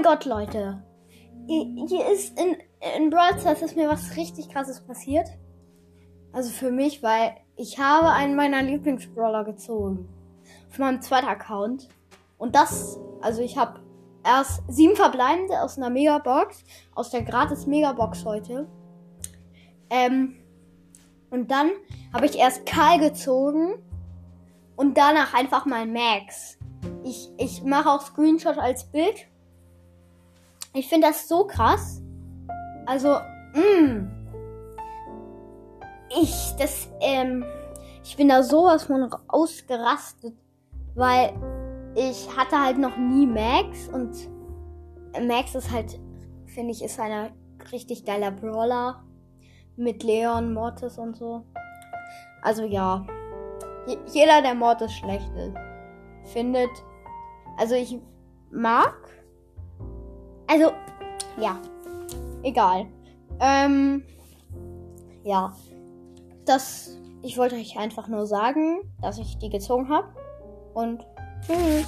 mein Gott, Leute. Hier ist in, in Brawl Stars ist mir was richtig krasses passiert. Also für mich, weil ich habe einen meiner Lieblingsbrawler gezogen. Auf meinem zweiten Account. Und das, also ich habe erst sieben verbleibende aus einer Megabox. Aus der gratis Megabox heute. Ähm, und dann habe ich erst Karl gezogen. Und danach einfach mal Max. Ich, ich mache auch Screenshot als Bild. Ich finde das so krass. Also, mh. Mm. Ich, das, ähm, ich bin da sowas von ausgerastet, weil ich hatte halt noch nie Max und Max ist halt, finde ich, ist einer richtig geiler Brawler mit Leon, Mortis und so. Also ja, jeder, der Mortis schlecht ist, findet, also ich mag, also ja, egal. Ähm, ja, das, ich wollte euch einfach nur sagen, dass ich die gezogen habe und tschüss.